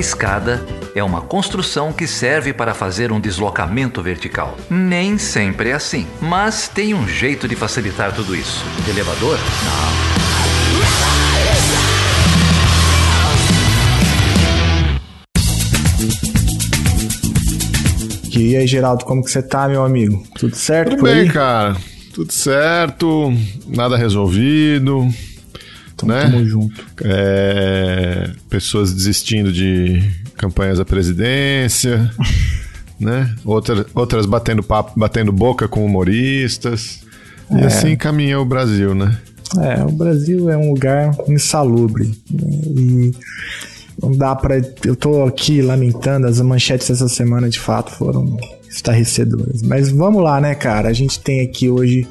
escada é uma construção que serve para fazer um deslocamento vertical. Nem sempre é assim, mas tem um jeito de facilitar tudo isso. Elevador? Não. E aí, Geraldo, como que você tá, meu amigo? Tudo certo? Tudo bem, aí? cara. Tudo certo, nada resolvido. Então, né? tamo junto. É, pessoas desistindo de campanhas à presidência, né? Outras, outras batendo papo, batendo boca com humoristas. E é. assim caminha o Brasil, né? É, o Brasil é um lugar insalubre. E não dá para Eu tô aqui lamentando, as manchetes dessa semana de fato foram estarrecedoras. Mas vamos lá, né, cara? A gente tem aqui hoje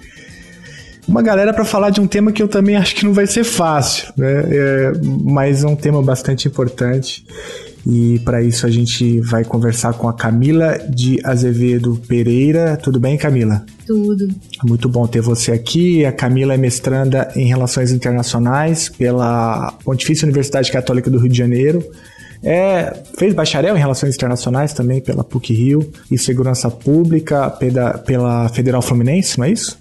uma galera para falar de um tema que eu também acho que não vai ser fácil, né? É, mas é um tema bastante importante. E para isso a gente vai conversar com a Camila de Azevedo Pereira. Tudo bem, Camila? Tudo. Muito bom ter você aqui. A Camila é mestranda em Relações Internacionais pela Pontifícia Universidade Católica do Rio de Janeiro. É, fez bacharel em Relações Internacionais também pela PUC Rio e Segurança Pública pela, pela Federal Fluminense, não é isso?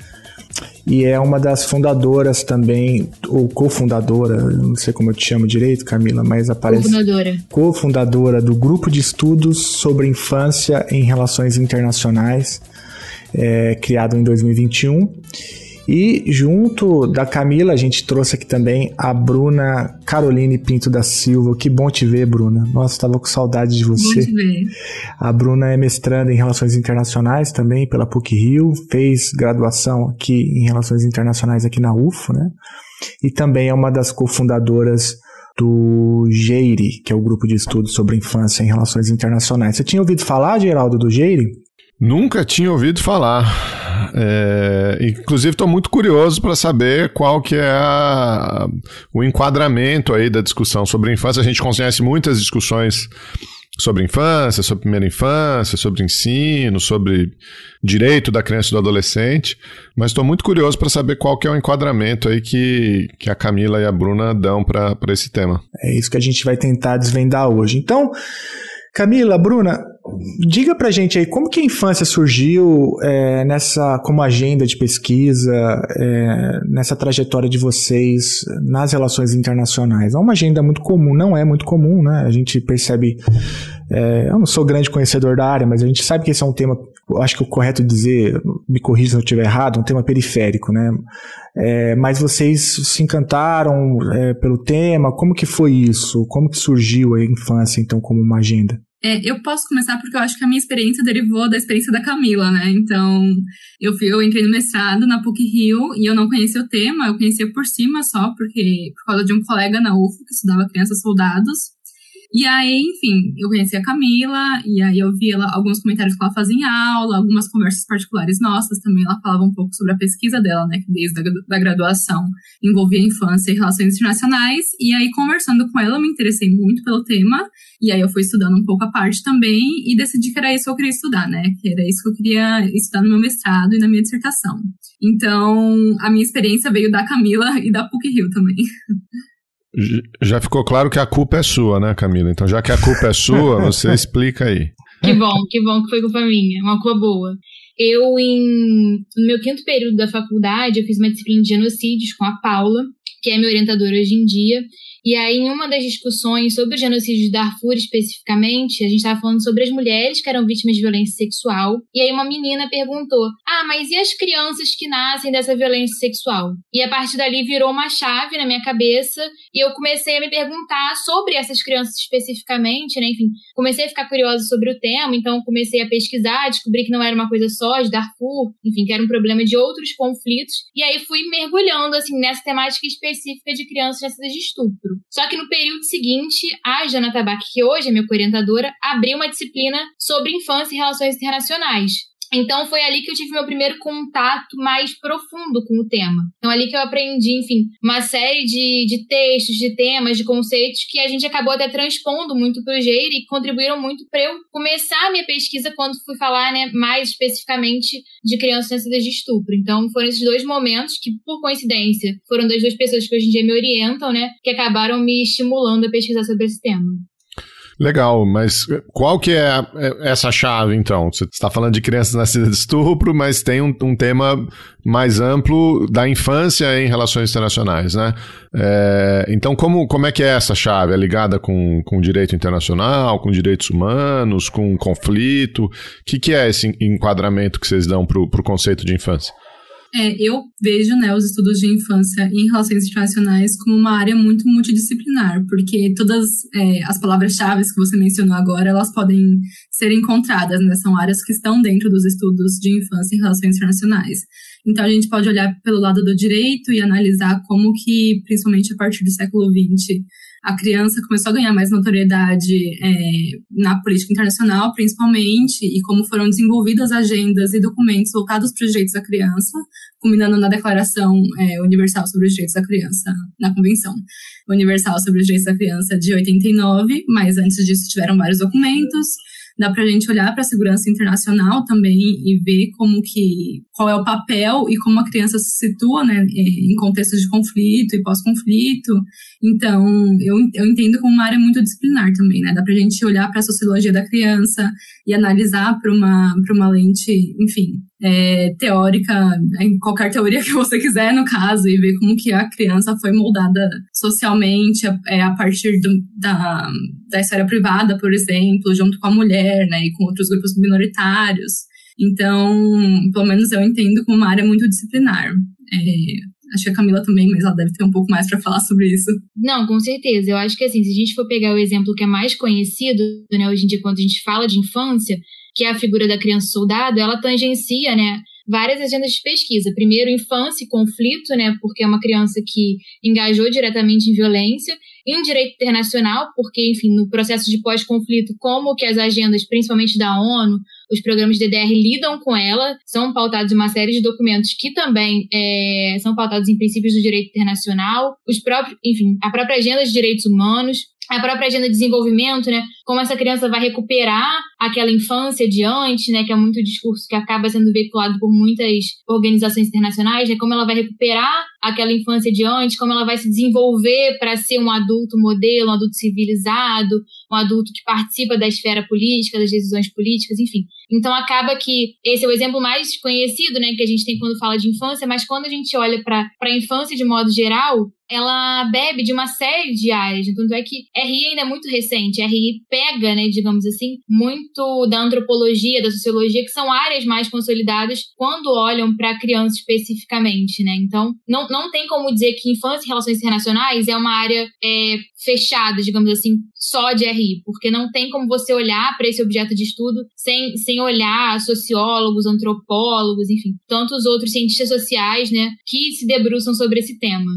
E é uma das fundadoras também, ou cofundadora, não sei como eu te chamo direito, Camila, mas aparece. Cofundadora. Cofundadora do grupo de estudos sobre infância em relações internacionais, é, criado em 2021. E junto da Camila, a gente trouxe aqui também a Bruna Caroline Pinto da Silva. Que bom te ver, Bruna. Nossa, estava com saudade de você. Bom te ver. A Bruna é mestranda em Relações Internacionais também pela PUC Rio, fez graduação aqui em Relações Internacionais aqui na UFO, né? E também é uma das cofundadoras do GEIRE, que é o grupo de estudos sobre infância em relações internacionais. Você tinha ouvido falar, Geraldo, do GEIRE? Nunca tinha ouvido falar. É, inclusive, estou muito curioso para saber qual que é a, o enquadramento aí da discussão sobre infância. A gente conhece muitas discussões sobre infância, sobre primeira infância, sobre ensino, sobre direito da criança e do adolescente, mas estou muito curioso para saber qual que é o enquadramento aí que, que a Camila e a Bruna dão para esse tema. É isso que a gente vai tentar desvendar hoje. Então, Camila, Bruna, diga pra gente aí como que a infância surgiu é, nessa como agenda de pesquisa, é, nessa trajetória de vocês nas relações internacionais. É uma agenda muito comum, não é muito comum, né? A gente percebe. É, eu não sou grande conhecedor da área, mas a gente sabe que esse é um tema, acho que o correto dizer, me corrija se eu estiver errado, um tema periférico, né? É, mas vocês se encantaram é, pelo tema, como que foi isso? Como que surgiu a infância, então, como uma agenda? É, eu posso começar porque eu acho que a minha experiência derivou da experiência da Camila, né? Então, eu, fui, eu entrei no mestrado na PUC Rio e eu não conhecia o tema, eu conhecia por cima só, porque por causa de um colega na UFO que estudava crianças soldados. E aí, enfim, eu conheci a Camila, e aí eu vi ela, alguns comentários que ela fazia em aula, algumas conversas particulares nossas também. Ela falava um pouco sobre a pesquisa dela, né, que desde a da graduação envolvia infância e relações internacionais. E aí, conversando com ela, eu me interessei muito pelo tema, e aí eu fui estudando um pouco a parte também, e decidi que era isso que eu queria estudar, né, que era isso que eu queria estudar no meu mestrado e na minha dissertação. Então, a minha experiência veio da Camila e da PUC-Rio também. Já ficou claro que a culpa é sua, né, Camila? Então, já que a culpa é sua, você explica aí. Que bom, que bom que foi culpa minha, uma culpa boa. Eu, em, no meu quinto período da faculdade, eu fiz uma disciplina de genocídios com a Paula, que é minha orientadora hoje em dia, e aí, em uma das discussões sobre o genocídio de Darfur especificamente, a gente estava falando sobre as mulheres que eram vítimas de violência sexual. E aí, uma menina perguntou: Ah, mas e as crianças que nascem dessa violência sexual? E a partir dali virou uma chave na minha cabeça e eu comecei a me perguntar sobre essas crianças especificamente, né? Enfim, comecei a ficar curiosa sobre o tema, então comecei a pesquisar, descobri que não era uma coisa só de Darfur, enfim, que era um problema de outros conflitos. E aí fui mergulhando, assim, nessa temática específica de crianças nascidas de estupro. Só que no período seguinte, a Jana Tabac, que hoje é minha orientadora, abriu uma disciplina sobre infância e relações internacionais. Então foi ali que eu tive meu primeiro contato mais profundo com o tema. Então ali que eu aprendi, enfim, uma série de, de textos, de temas, de conceitos que a gente acabou até transpondo muito para o Geire e contribuíram muito para eu começar a minha pesquisa quando fui falar, né, mais especificamente de crianças nascidas de estupro. Então foram esses dois momentos que, por coincidência, foram das duas pessoas que hoje em dia me orientam, né, que acabaram me estimulando a pesquisar sobre esse tema. Legal, mas qual que é, é essa chave, então? Você está falando de crianças nascidas de estupro, mas tem um, um, tema mais amplo da infância em relações internacionais, né? É, então, como, como é que é essa chave? É ligada com, com direito internacional, com direitos humanos, com conflito? O que, que é esse enquadramento que vocês dão para o conceito de infância? É, eu vejo né, os estudos de infância em relações internacionais como uma área muito multidisciplinar, porque todas é, as palavras-chave que você mencionou agora, elas podem ser encontradas, né? São áreas que estão dentro dos estudos de infância em relações internacionais. Então, a gente pode olhar pelo lado do direito e analisar como que, principalmente a partir do século XX, a criança começou a ganhar mais notoriedade é, na política internacional, principalmente, e como foram desenvolvidas agendas e documentos voltados para os direitos da criança, culminando na Declaração é, Universal sobre os Direitos da Criança, na Convenção Universal sobre os Direitos da Criança de 89, mas antes disso tiveram vários documentos dá para a gente olhar para a segurança internacional também e ver como que qual é o papel e como a criança se situa né, em contextos de conflito e pós-conflito. Então, eu, eu entendo como uma área muito disciplinar também, né? Dá para a gente olhar para a sociologia da criança e analisar para uma, uma lente, enfim, é, teórica, em qualquer teoria que você quiser, no caso, e ver como que a criança foi moldada socialmente a, é, a partir do, da, da esfera privada, por exemplo, junto com a mulher, né, e com outros grupos minoritários. Então, pelo menos eu entendo como uma área muito disciplinar. É, Acho que a Camila também, mas ela deve ter um pouco mais para falar sobre isso. Não, com certeza. Eu acho que assim, se a gente for pegar o exemplo que é mais conhecido, né, hoje em dia, quando a gente fala de infância, que é a figura da criança soldado, ela tangencia, né, várias agendas de pesquisa. Primeiro, infância e conflito, né, porque é uma criança que engajou diretamente em violência, em direito internacional, porque, enfim, no processo de pós-conflito, como que as agendas, principalmente da ONU, os programas de DDR lidam com ela, são pautados em uma série de documentos que também é, são pautados em princípios do direito internacional, os próprios, enfim, a própria agenda de direitos humanos, a própria agenda de desenvolvimento, né? Como essa criança vai recuperar aquela infância de antes, né? Que é muito discurso que acaba sendo veiculado por muitas organizações internacionais, né? Como ela vai recuperar aquela infância de antes, como ela vai se desenvolver para ser um adulto modelo, um adulto civilizado, um adulto que participa da esfera política, das decisões políticas, enfim. Então acaba que esse é o exemplo mais conhecido, né, que a gente tem quando fala de infância, mas quando a gente olha para a infância de modo geral, ela bebe de uma série de áreas. Tanto é que RI ainda é muito recente. RI pega, né, digamos assim, muito da antropologia, da sociologia, que são áreas mais consolidadas quando olham para a criança especificamente, né? Então, não, não tem como dizer que infância e relações internacionais é uma área é, fechada, digamos assim, só de RI, porque não tem como você olhar para esse objeto de estudo sem, sem olhar sociólogos, antropólogos, enfim, tantos outros cientistas sociais, né, que se debruçam sobre esse tema.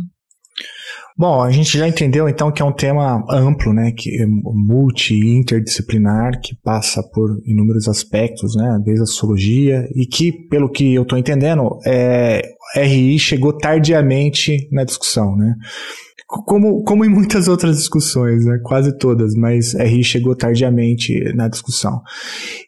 Bom, a gente já entendeu então que é um tema amplo, né, que é multi interdisciplinar, que passa por inúmeros aspectos, né, desde a sociologia e que, pelo que eu estou entendendo, é, RI chegou tardiamente na discussão, né? Como, como em muitas outras discussões, né? quase todas, mas RI chegou tardiamente na discussão.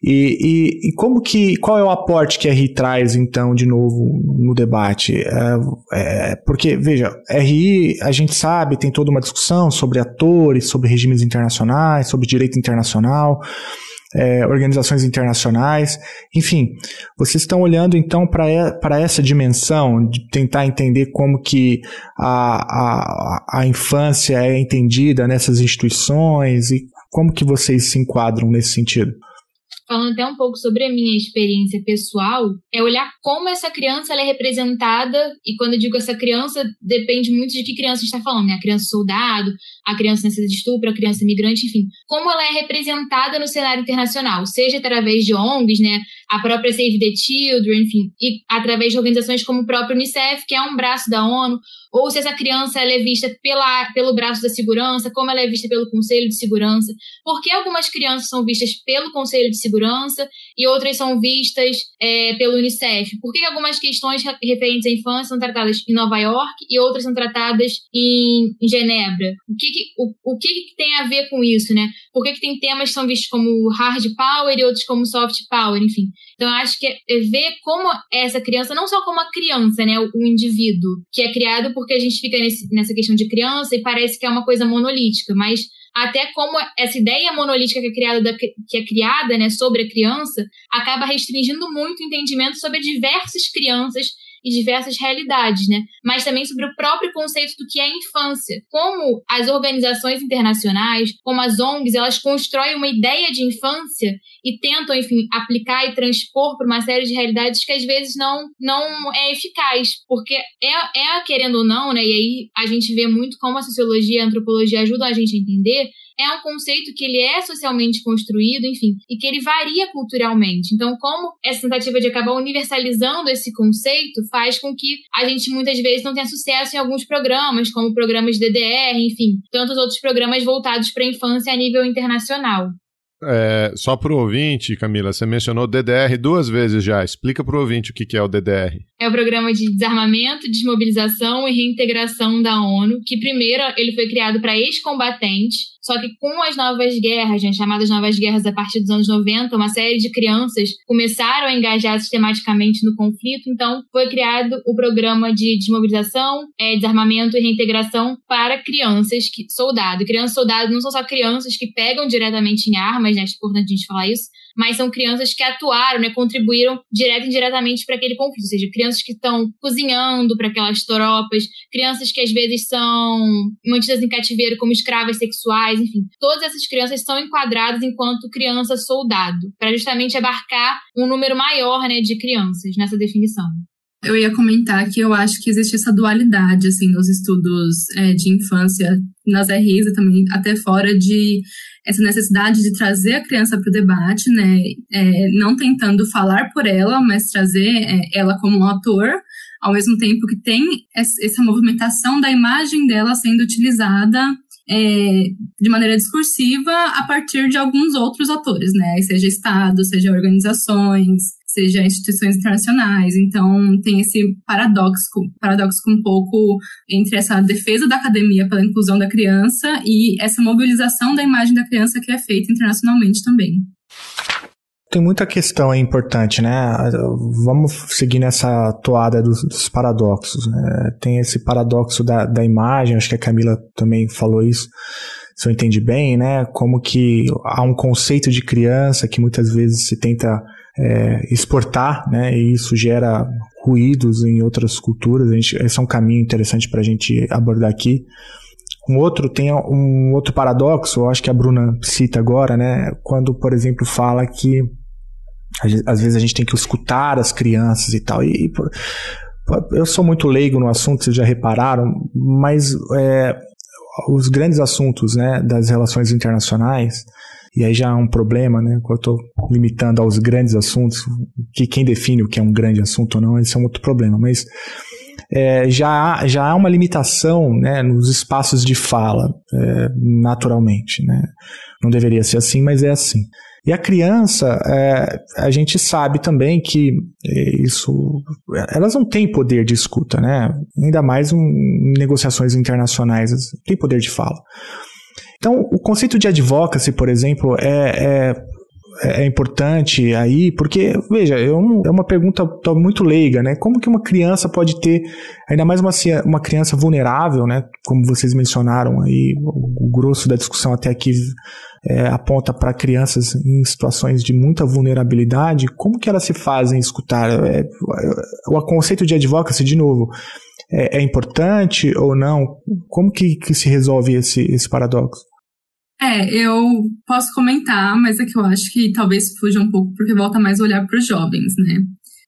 E, e, e, como que, qual é o aporte que RI traz, então, de novo no debate? É, é, porque, veja, RI, a gente sabe, tem toda uma discussão sobre atores, sobre regimes internacionais, sobre direito internacional, é, organizações internacionais, enfim, vocês estão olhando então para essa dimensão de tentar entender como que a, a, a infância é entendida nessas instituições e como que vocês se enquadram nesse sentido? Falando até um pouco sobre a minha experiência pessoal, é olhar como essa criança é representada, e quando eu digo essa criança, depende muito de que criança a gente está falando, né? A criança soldado, a criança nascida de estupro, a criança migrante, enfim. Como ela é representada no cenário internacional, seja através de ONGs, né? A própria Save the Children, enfim, e através de organizações como o próprio Unicef, que é um braço da ONU, ou se essa criança é vista pela, pelo braço da segurança, como ela é vista pelo Conselho de Segurança, por que algumas crianças são vistas pelo Conselho de Segurança e outras são vistas é, pelo Unicef, por que algumas questões referentes à infância são tratadas em Nova York e outras são tratadas em, em Genebra, o que, que o, o que, que, tem a ver com isso, né? Por que, que tem temas que são vistos como hard power e outros como soft power, enfim. Então, eu acho que é ver como essa criança, não só como a criança, né, o, o indivíduo, que é criado porque a gente fica nesse, nessa questão de criança e parece que é uma coisa monolítica, mas até como essa ideia monolítica que é criada, da, que é criada né, sobre a criança acaba restringindo muito o entendimento sobre diversas crianças e diversas realidades, né? Mas também sobre o próprio conceito do que é infância. Como as organizações internacionais, como as ONGs, elas constroem uma ideia de infância e tentam, enfim, aplicar e transpor para uma série de realidades que às vezes não, não é eficaz, porque é, é querendo ou não, né? E aí a gente vê muito como a sociologia e a antropologia ajudam a gente a entender é um conceito que ele é socialmente construído, enfim, e que ele varia culturalmente. Então, como essa tentativa de acabar universalizando esse conceito faz com que a gente muitas vezes não tenha sucesso em alguns programas, como programas DDR, enfim, tantos outros programas voltados para a infância a nível internacional. É, só para o ouvinte, Camila, você mencionou DDR duas vezes já. Explica para o ouvinte o que, que é o DDR. É o Programa de Desarmamento, Desmobilização e Reintegração da ONU, que primeiro ele foi criado para ex-combatentes só que com as novas guerras, né, chamadas novas guerras a partir dos anos 90, uma série de crianças começaram a engajar sistematicamente no conflito, então foi criado o programa de desmobilização, é, desarmamento e reintegração para crianças que soldado. Crianças soldado não são só crianças que pegam diretamente em armas, né, é importante a gente falar isso, mas são crianças que atuaram, né, contribuíram direto e indiretamente para aquele conflito, ou seja, crianças que estão cozinhando para aquelas tropas, crianças que às vezes são mantidas em cativeiro como escravas sexuais, enfim, todas essas crianças são enquadradas enquanto criança soldado, para justamente abarcar um número maior, né, de crianças nessa definição. Eu ia comentar que eu acho que existe essa dualidade, assim, nos estudos é, de infância, nas RIs e também até fora de essa necessidade de trazer a criança para o debate, né? É, não tentando falar por ela, mas trazer é, ela como um ator, ao mesmo tempo que tem essa movimentação da imagem dela sendo utilizada é, de maneira discursiva a partir de alguns outros atores, né? Seja Estado, seja organizações, seja instituições internacionais. Então, tem esse paradoxo, paradoxo um pouco entre essa defesa da academia pela inclusão da criança e essa mobilização da imagem da criança que é feita internacionalmente também. Tem muita questão aí importante, né? Vamos seguir nessa toada dos, dos paradoxos. Né? Tem esse paradoxo da, da imagem, acho que a Camila também falou isso, se eu entendi bem, né? Como que há um conceito de criança que muitas vezes se tenta é, exportar, né? E isso gera ruídos em outras culturas. A gente, esse é um caminho interessante para a gente abordar aqui. Um outro tem um outro paradoxo, eu acho que a Bruna cita agora, né? Quando, por exemplo, fala que às vezes a gente tem que escutar as crianças e tal. E, eu sou muito leigo no assunto, vocês já repararam, mas é, os grandes assuntos né, das relações internacionais, e aí já é um problema, né? Eu estou limitando aos grandes assuntos, que quem define o que é um grande assunto ou não, esse é um outro problema. Mas é, já, há, já há uma limitação né, nos espaços de fala, é, naturalmente. Né? Não deveria ser assim, mas é assim. E a criança, é, a gente sabe também que isso, elas não têm poder de escuta, né? Ainda mais em negociações internacionais, tem poder de fala. Então, o conceito de advocacy, por exemplo, é, é, é importante aí, porque, veja, é, um, é uma pergunta muito leiga, né? Como que uma criança pode ter, ainda mais uma, uma criança vulnerável, né? Como vocês mencionaram aí, o, o grosso da discussão até aqui é, aponta para crianças em situações de muita vulnerabilidade, como que elas se fazem escutar? É, o conceito de advocacy, de novo, é, é importante ou não? Como que, que se resolve esse, esse paradoxo? É, eu posso comentar, mas é que eu acho que talvez fuja um pouco, porque volta mais a olhar para os jovens, né?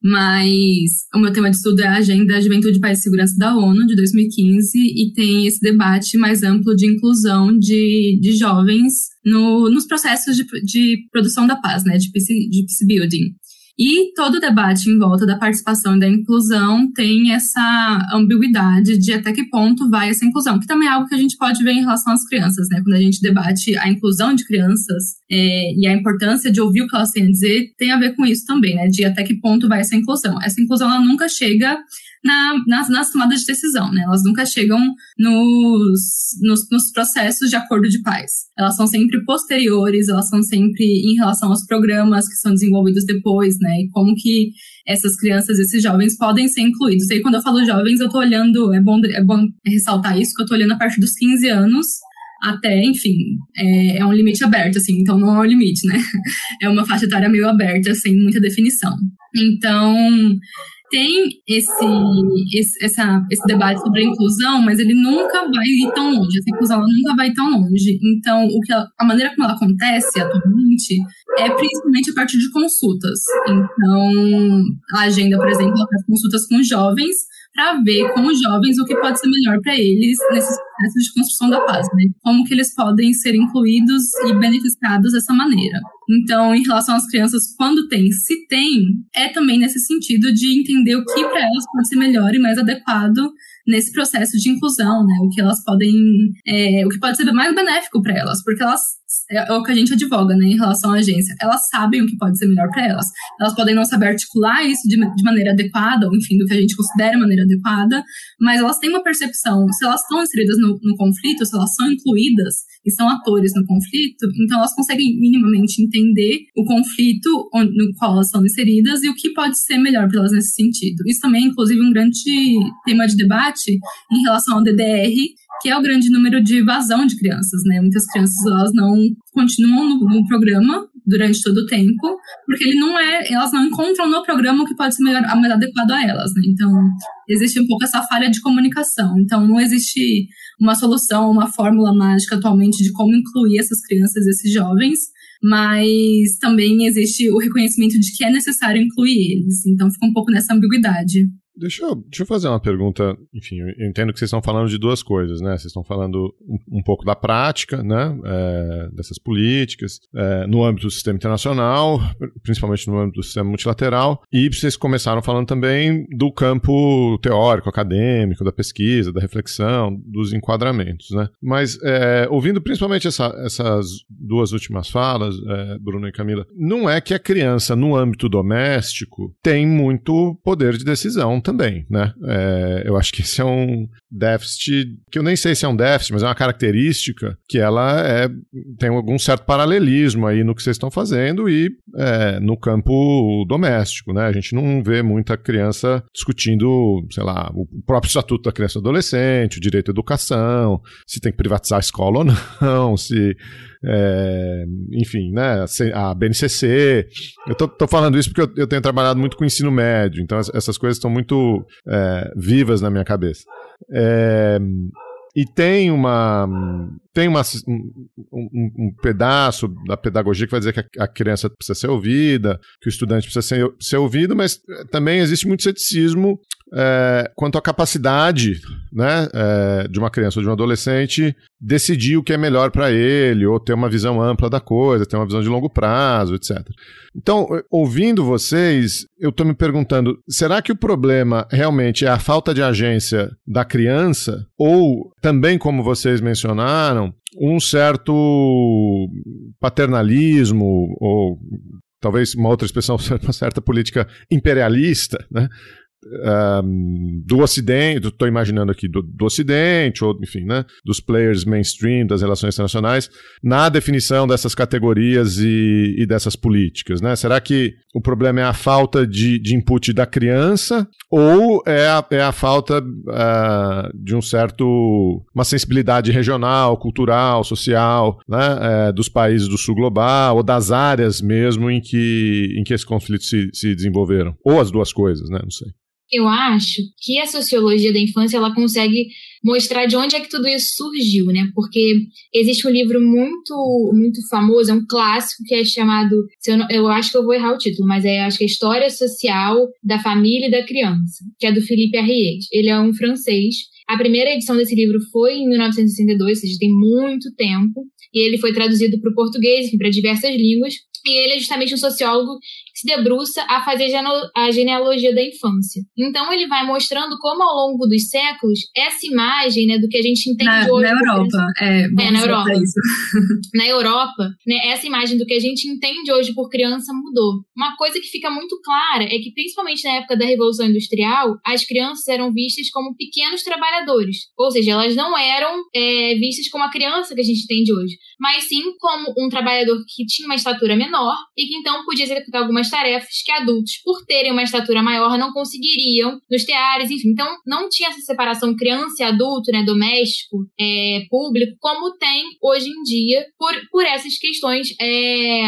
Mas o meu tema de estudo é a Agenda Juventude, Paz e Segurança da ONU, de 2015, e tem esse debate mais amplo de inclusão de, de jovens no, nos processos de, de produção da paz, né, de peace, de peace building. E todo o debate em volta da participação e da inclusão tem essa ambiguidade de até que ponto vai essa inclusão, que também é algo que a gente pode ver em relação às crianças, né? Quando a gente debate a inclusão de crianças é, e a importância de ouvir o que elas têm a dizer, tem a ver com isso também, né? De até que ponto vai essa inclusão. Essa inclusão, ela nunca chega na, nas, nas tomadas de decisão, né? Elas nunca chegam nos, nos, nos, processos de acordo de paz. Elas são sempre posteriores, elas são sempre em relação aos programas que são desenvolvidos depois, né? E como que essas crianças, esses jovens podem ser incluídos. E aí, quando eu falo jovens, eu tô olhando, é bom, é bom ressaltar isso, que eu tô olhando a partir dos 15 anos até, enfim, é, é um limite aberto, assim, então não é um limite, né? É uma faixa etária meio aberta, sem muita definição. Então, tem esse, esse, essa, esse debate sobre a inclusão, mas ele nunca vai ir tão longe. Essa inclusão nunca vai tão longe. Então, o que ela, a maneira como ela acontece atualmente é principalmente a partir de consultas. Então, a agenda, por exemplo, ela faz consultas com jovens para ver com os jovens o que pode ser melhor para eles nesses processos de construção da paz, né? Como que eles podem ser incluídos e beneficiados dessa maneira. Então, em relação às crianças, quando tem, se tem, é também nesse sentido de entender o que para elas pode ser melhor e mais adequado nesse processo de inclusão, né? O que elas podem, é, o que pode ser mais benéfico para elas, porque elas é, é o que a gente advoga, né, em relação à agência. Elas sabem o que pode ser melhor para elas. Elas podem não saber articular isso de, de maneira adequada, ou enfim, do que a gente considera maneira adequada, mas elas têm uma percepção. Se elas estão inseridas no conflito, se elas são incluídas e são atores no conflito, então elas conseguem minimamente entender o conflito no qual elas são inseridas e o que pode ser melhor para elas nesse sentido. Isso também é, inclusive, um grande tema de debate em relação ao DDR, que é o grande número de evasão de crianças, né? Muitas crianças elas não continuam no, no, programa durante todo o tempo, porque ele não é, elas não encontram no programa o que pode ser melhor, mais adequado a elas, né? Então, existe um pouco essa falha de comunicação. Então, não existe uma solução, uma fórmula mágica atualmente de como incluir essas crianças, esses jovens, mas também existe o reconhecimento de que é necessário incluir eles. Então, fica um pouco nessa ambiguidade. Deixa eu, deixa eu fazer uma pergunta. Enfim, eu entendo que vocês estão falando de duas coisas, né? Vocês estão falando um, um pouco da prática, né? É, dessas políticas, é, no âmbito do sistema internacional, principalmente no âmbito do sistema multilateral, e vocês começaram falando também do campo teórico, acadêmico, da pesquisa, da reflexão, dos enquadramentos, né? Mas, é, ouvindo principalmente essa, essas duas últimas falas, é, Bruno e Camila, não é que a criança, no âmbito doméstico, tem muito poder de decisão também, né? É, eu acho que esse é um déficit, que eu nem sei se é um déficit, mas é uma característica que ela é, tem algum certo paralelismo aí no que vocês estão fazendo e é, no campo doméstico, né? A gente não vê muita criança discutindo, sei lá, o próprio estatuto da criança e adolescente, o direito à educação, se tem que privatizar a escola ou não, se é, enfim, né, a BNCC. Eu tô, tô falando isso porque eu, eu, tenho trabalhado muito com ensino médio, então essas coisas estão muito é, vivas na minha cabeça. É, e tem uma tem uma, um, um, um, pedaço da pedagogia que vai dizer que a, a, criança precisa ser ouvida, que o estudante precisa ser, ser ouvido, mas também existe muito ceticismo é, quanto à capacidade né, é, de uma criança ou de um adolescente decidir o que é melhor para ele, ou ter uma visão ampla da coisa, ter uma visão de longo prazo, etc. Então, ouvindo vocês, eu estou me perguntando: será que o problema realmente é a falta de agência da criança? Ou também, como vocês mencionaram, um certo paternalismo, ou talvez uma outra expressão, uma certa política imperialista, né? Um, do Ocidente, estou imaginando aqui do, do, Ocidente, ou enfim, né, dos players mainstream das relações internacionais, na definição dessas categorias e, e dessas políticas. Né? Será que o problema é a falta de, de input da criança ou é a, é a falta uh, de um certo, uma sensibilidade regional, cultural, social, né, uh, dos países do sul global ou das áreas mesmo em que, em que esses conflitos se, se desenvolveram? Ou as duas coisas, né? Não sei. Eu acho que a sociologia da infância ela consegue mostrar de onde é que tudo isso surgiu, né? Porque existe um livro muito muito famoso, é um clássico que é chamado, eu, não, eu, acho que eu vou errar o título, mas é acho que é História Social da Família e da Criança, que é do Philippe Arriet. Ele é um francês. A primeira edição desse livro foi em 1962, ou seja, tem muito tempo, e ele foi traduzido para o português, para diversas línguas, e ele é justamente um sociólogo se debruça a fazer a genealogia da infância. Então ele vai mostrando como ao longo dos séculos essa imagem né, do que a gente entende na, hoje. Na Europa, é, é na Europa. na Europa, né, essa imagem do que a gente entende hoje por criança mudou. Uma coisa que fica muito clara é que, principalmente na época da Revolução Industrial, as crianças eram vistas como pequenos trabalhadores. Ou seja, elas não eram é, vistas como a criança que a gente entende hoje, mas sim como um trabalhador que tinha uma estatura menor menor e que então podia executar algumas tarefas que adultos, por terem uma estatura maior, não conseguiriam nos teares, enfim. Então, não tinha essa separação criança e adulto, né, doméstico, é, público, como tem hoje em dia, por, por essas questões é,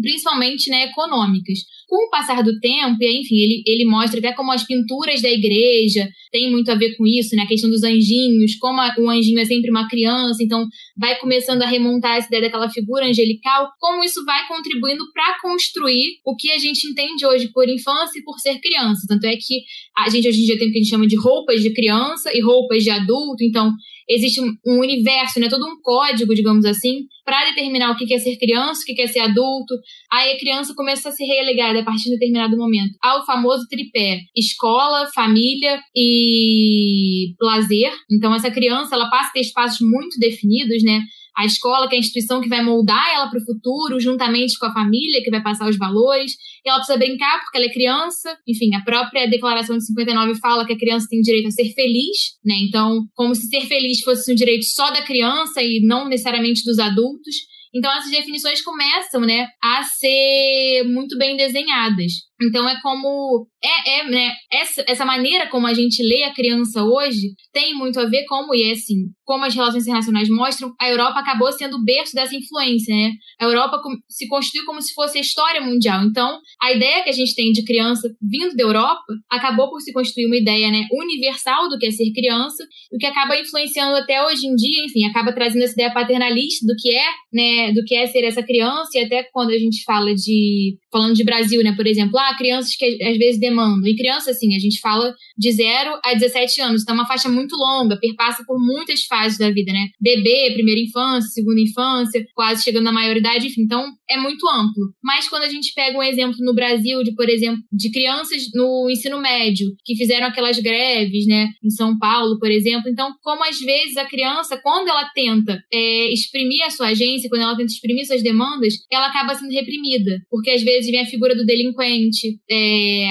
principalmente né, econômicas. Com o passar do tempo, e enfim, ele, ele mostra até como as pinturas da igreja têm muito a ver com isso, né? A questão dos anjinhos, como a, o anjinho é sempre uma criança, então vai começando a remontar essa ideia daquela figura angelical, como isso vai contribuindo para construir o que a gente entende hoje por infância e por ser criança. Tanto é que a gente hoje em dia tem o que a gente chama de roupas de criança e roupas de adulto, então existe um universo, né, todo um código, digamos assim, para determinar o que é ser criança, o que é ser adulto. Aí a criança começa a ser relegada a partir de determinado momento ao famoso tripé: escola, família e lazer. Então essa criança ela passa a ter espaços muito definidos, né? A escola, que é a instituição que vai moldar ela para o futuro, juntamente com a família, que vai passar os valores. E ela precisa brincar porque ela é criança. Enfim, a própria Declaração de 59 fala que a criança tem direito a ser feliz, né? Então, como se ser feliz fosse um direito só da criança e não necessariamente dos adultos. Então, essas definições começam, né, a ser muito bem desenhadas. Então é como é, é né, essa, essa maneira como a gente lê a criança hoje tem muito a ver como e é assim, como as relações internacionais mostram, a Europa acabou sendo o berço dessa influência, né? A Europa se constituiu como se fosse a história mundial. Então, a ideia que a gente tem de criança vindo da Europa acabou por se constituir uma ideia, né, universal do que é ser criança, o que acaba influenciando até hoje em dia, enfim, acaba trazendo essa ideia paternalista do que é, né, do que é ser essa criança e até quando a gente fala de falando de Brasil, né, por exemplo, ah, crianças que às vezes demandam. E criança, assim, a gente fala de 0 a 17 anos, então é uma faixa muito longa, perpassa por muitas fases da vida, né? Bebê, primeira infância, segunda infância, quase chegando na maioridade, enfim, então é muito amplo. Mas quando a gente pega um exemplo no Brasil de, por exemplo, de crianças no ensino médio que fizeram aquelas greves, né, em São Paulo, por exemplo, então como às vezes a criança, quando ela tenta é, exprimir a sua agência, quando ela tenta exprimir suas demandas, ela acaba sendo reprimida, porque às vezes vem a figura do delinquente, é,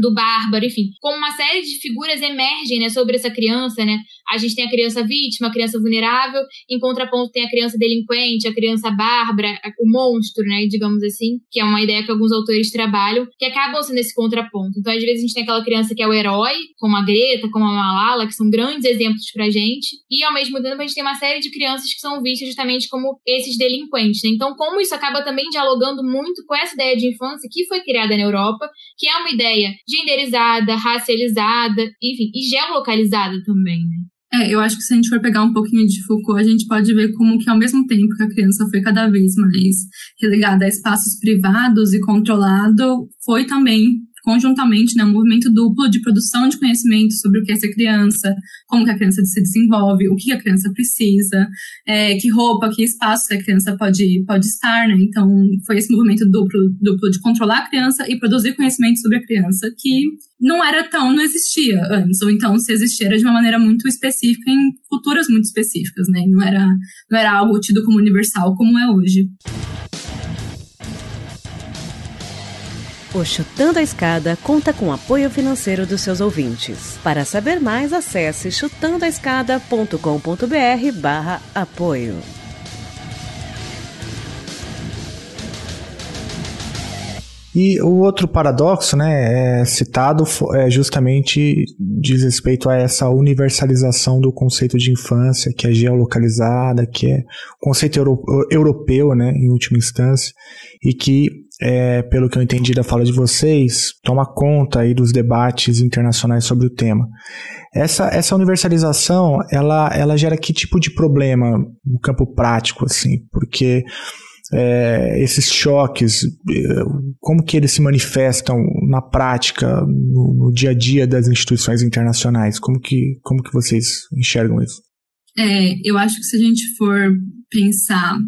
do bárbaro, enfim, como uma série de figuras emergem, né, sobre essa criança, né? A gente tem a criança vítima, a criança vulnerável, em contraponto tem a criança delinquente, a criança bárbara, o monstro, né, digamos assim, que é uma ideia que alguns autores trabalham, que acabam sendo esse contraponto. Então, às vezes a gente tem aquela criança que é o herói, como a Greta, como a Malala, que são grandes exemplos pra gente, e ao mesmo tempo a gente tem uma série de crianças que são vistas justamente como esses delinquentes, né? Então, como isso acaba também dialogando muito com essa ideia de infância que foi criada na Europa, que é uma ideia genderizada, racializada, enfim, e geolocalizada também, né? É, eu acho que se a gente for pegar um pouquinho de Foucault, a gente pode ver como que ao mesmo tempo que a criança foi cada vez mais relegada a espaços privados e controlado, foi também conjuntamente, né, um movimento duplo de produção de conhecimento sobre o que é ser criança, como que a criança se desenvolve, o que a criança precisa, é, que roupa, que espaço que a criança pode, pode estar, né? Então, foi esse movimento duplo, duplo de controlar a criança e produzir conhecimento sobre a criança que não era tão, não existia antes, ou então se existia era de uma maneira muito específica em culturas muito específicas, né? Não era, não era algo tido como universal como é hoje. O Chutando a Escada conta com apoio financeiro dos seus ouvintes. Para saber mais, acesse chutandoaescada.com.br barra apoio. E o outro paradoxo, né, é citado é justamente diz respeito a essa universalização do conceito de infância, que é geolocalizada, que é conceito euro, europeu, né, em última instância, e que é, pelo que eu entendi da fala de vocês, toma conta aí dos debates internacionais sobre o tema. Essa, essa universalização, ela, ela gera que tipo de problema no campo prático, assim? Porque é, esses choques, como que eles se manifestam na prática, no, no, dia a dia das instituições internacionais? Como que, como que vocês enxergam isso? É, eu acho que se a gente for pensar,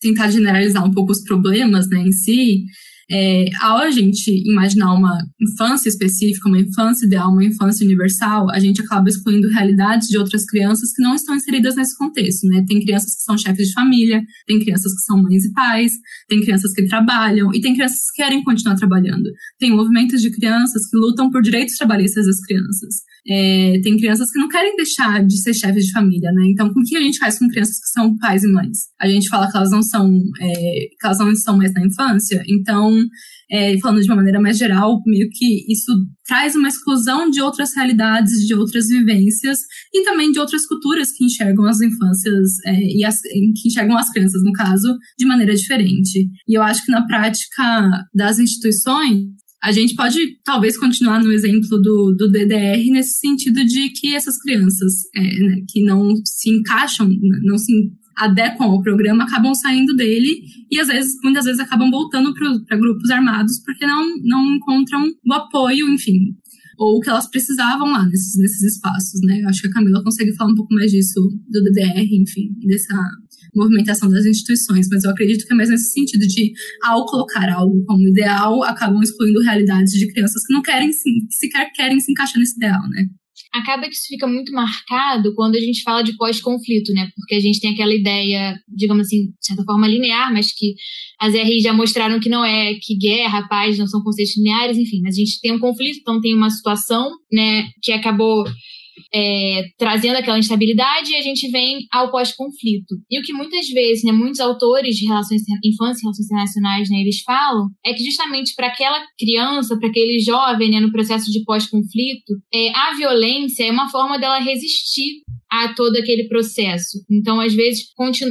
tentar generalizar um pouco os problemas né, em si, É, ao a gente imaginar uma infância específica, uma infância ideal, uma infância universal, a gente acaba excluindo realidades de outras crianças que não estão inseridas nesse contexto, né? Tem crianças que são chefes de família, tem crianças que são mães e pais, tem crianças que trabalham e tem crianças que querem continuar trabalhando. Tem movimentos de crianças que lutam por direitos trabalhistas das crianças. É, tem crianças que não querem deixar de ser chefes de família, né? Então, o que a gente faz com crianças que são pais e mães? A gente fala que elas não são, é, que elas não estão mais na infância. Então, é, falando de uma maneira mais geral, meio que isso traz uma exclusão de outras realidades, de outras vivências e também de outras culturas que enxergam as infâncias é, e as, que enxergam as crianças, no caso, de maneira diferente. E eu acho que na prática das instituições a gente pode talvez continuar no exemplo do, do DDR nesse sentido de que essas crianças é, né, que não se encaixam, não se adequam ao programa acabam saindo dele e às vezes, muitas vezes acabam voltando para grupos armados porque não, não encontram o apoio, enfim, ou o que elas precisavam lá nesses, nesses espaços, né? Eu acho que a Camila consegue falar um pouco mais disso do DDR, enfim, dessa movimentação das instituições, mas eu acredito que é mais nesse sentido de, ao colocar algo como ideal, acabam excluindo realidades de crianças que não querem, sequer querem se encaixar nesse ideal, né? Acaba que isso fica muito marcado quando a gente fala de pós-conflito, né? Porque a gente tem aquela ideia, digamos assim, de certa forma linear, mas que as RI já mostraram que não é, que guerra, paz não são conceitos lineares, enfim. Mas a gente tem um conflito, então tem uma situação, né, que acabou é, trazendo aquela instabilidade e a gente vem ao pós-conflito. E o que muitas vezes, né, muitos autores de relações infância e relações internacionais, né, eles falam, é que justamente para aquela criança, para aquele jovem, né, no processo de pós-conflito, é, a violência é uma forma dela resistir a todo aquele processo. Então, às vezes,